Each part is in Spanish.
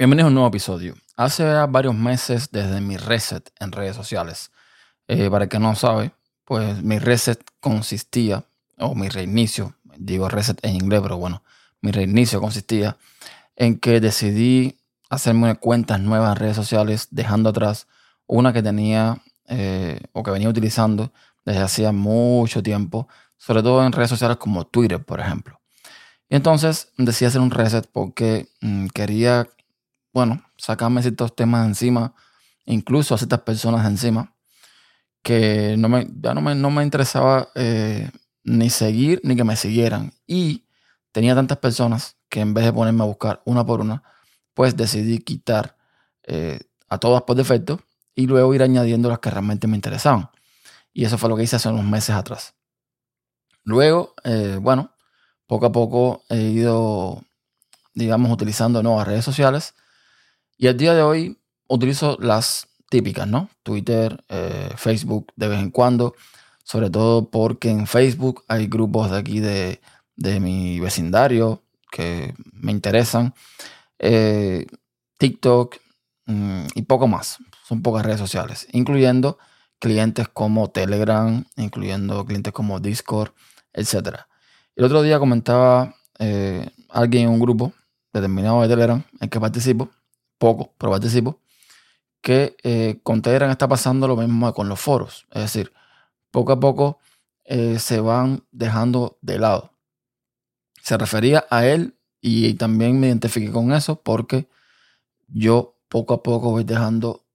Bienvenidos a un nuevo episodio. Hace varios meses desde mi reset en redes sociales. Eh, para el que no sabe, pues mi reset consistía, o mi reinicio, digo reset en inglés, pero bueno, mi reinicio consistía en que decidí hacerme cuentas nuevas en redes sociales, dejando atrás una que tenía eh, o que venía utilizando desde hacía mucho tiempo, sobre todo en redes sociales como Twitter, por ejemplo. Y entonces decidí hacer un reset porque mm, quería bueno, sacarme ciertos temas encima, incluso a ciertas personas encima, que no me, ya no me, no me interesaba eh, ni seguir ni que me siguieran. Y tenía tantas personas que en vez de ponerme a buscar una por una, pues decidí quitar eh, a todas por defecto y luego ir añadiendo las que realmente me interesaban. Y eso fue lo que hice hace unos meses atrás. Luego, eh, bueno, poco a poco he ido, digamos, utilizando nuevas redes sociales y al día de hoy utilizo las típicas, ¿no? Twitter, eh, Facebook de vez en cuando, sobre todo porque en Facebook hay grupos de aquí de, mi vecindario que me interesan. Eh, TikTok mm, y poco más. Son pocas redes sociales, incluyendo clientes como Telegram, incluyendo clientes como Discord, etc. El otro día comentaba eh, alguien en un grupo determinado de Telegram en que participo poco, pero participo, que eh, con Telegram está pasando lo mismo con los foros. Es decir, poco a poco eh, se van dejando de lado. Se refería a él y también me identifiqué con eso porque yo poco a poco voy dejando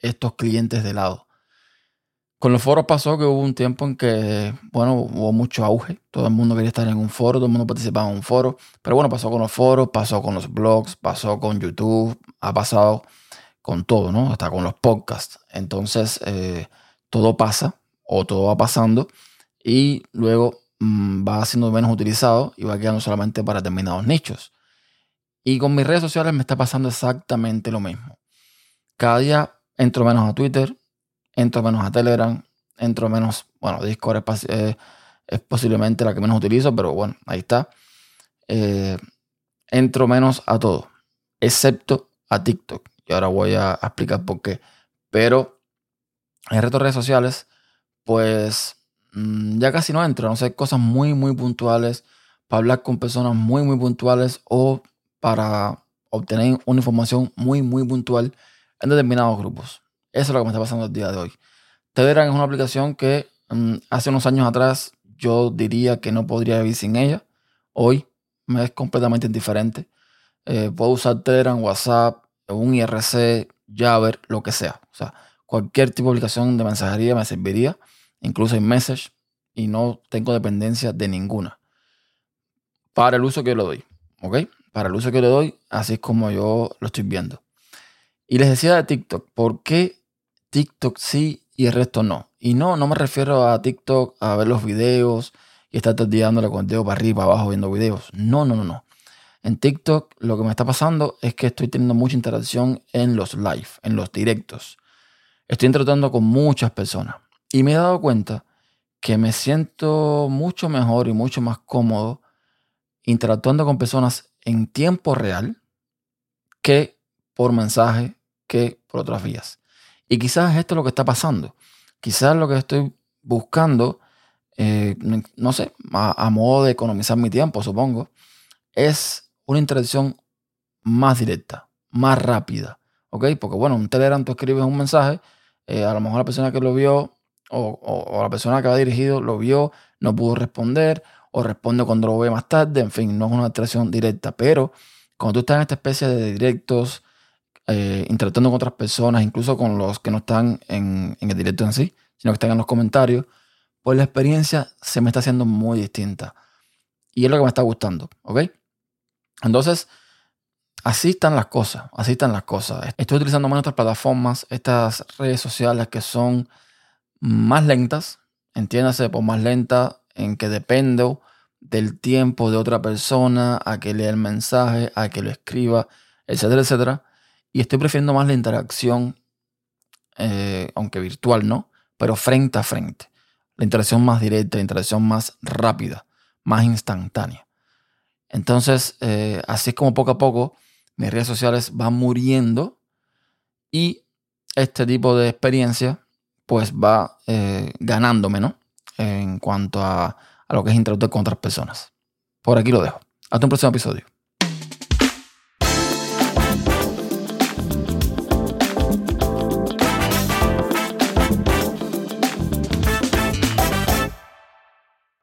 estos clientes de lado. Con los foros pasó que hubo un tiempo en que, bueno, hubo mucho auge. Todo el mundo quería estar en un foro, todo el mundo participaba en un foro. Pero bueno, pasó con los foros, pasó con los blogs, pasó con YouTube, ha pasado con todo, ¿no? Hasta con los podcasts. Entonces, eh, todo pasa o todo va pasando y luego mm, va siendo menos utilizado y va quedando solamente para determinados nichos. Y con mis redes sociales me está pasando exactamente lo mismo. Cada día entro menos a Twitter, entro menos a Telegram, entro menos, bueno, Discord es, eh, posiblemente la que menos utilizo, pero bueno, ahí está. Eh, entro menos a todo, excepto a TikTok. Y ahora voy a, explicar por qué. Pero en resto de redes sociales, pues mm, ya casi no entro. No sé, cosas muy, muy puntuales para hablar con personas muy, muy puntuales o para obtener una información muy, muy puntual en determinados grupos. Eso es lo que me está pasando el día de hoy. Telegram es una aplicación que mm, hace unos años atrás yo diría que no podría vivir sin ella. Hoy me es completamente indiferente. Eh, puedo usar Telegram, WhatsApp, un IRC, Jabber, lo que sea. O sea, cualquier tipo de aplicación de mensajería me serviría, incluso iMessage, y no tengo dependencia de ninguna. Para el uso que yo le doy. ¿Ok? Para el uso que le doy, así es como yo lo estoy viendo. Y les decía de TikTok, ¿por qué TikTok sí y el resto no. Y no, no me refiero a TikTok a ver los videos y estar todo el día dándole con el dedo para arriba, para abajo viendo videos. No, no, no, no. En TikTok lo que me está pasando es que estoy teniendo mucha interacción en los live, en los directos. Estoy interactuando con muchas personas. Y me he dado cuenta que me siento mucho mejor y mucho más cómodo interactuando con personas en tiempo real que por mensaje, que por otras vías. Y quizás esto es lo que está pasando. Quizás lo que estoy buscando, eh, no sé, a, modo de economizar mi tiempo, supongo, es una interacción más directa, más rápida. ¿Ok? Porque bueno, un Telegram tú escribes un mensaje, eh, a lo mejor la persona que lo vio o, la persona que ha dirigido lo vio, no pudo responder o responde cuando lo ve más tarde, en fin, no es una interacción directa, pero cuando tú estás en esta especie de directos, eh, interactuando con otras personas, incluso con los que no están en, el directo en sí, sino que están en los comentarios, pues la experiencia se me está haciendo muy distinta. Y es lo que me está gustando, ¿ok? Entonces, así están las cosas, así están las cosas. Estoy utilizando más otras plataformas, estas redes sociales que son más lentas, entiéndase por más lenta, en que dependo del tiempo de otra persona, a que lea el mensaje, a que lo escriba, etcétera, etcétera. Y estoy prefiriendo más la interacción, eh, aunque virtual, ¿no? Pero frente a frente. La interacción más directa, la interacción más rápida, más instantánea. Entonces, eh, así es como poco a poco mis redes sociales van muriendo y este tipo de experiencia pues va eh, ganándome, ¿no? En cuanto a, a lo que es interactuar con otras personas. Por aquí lo dejo. Hasta un próximo episodio.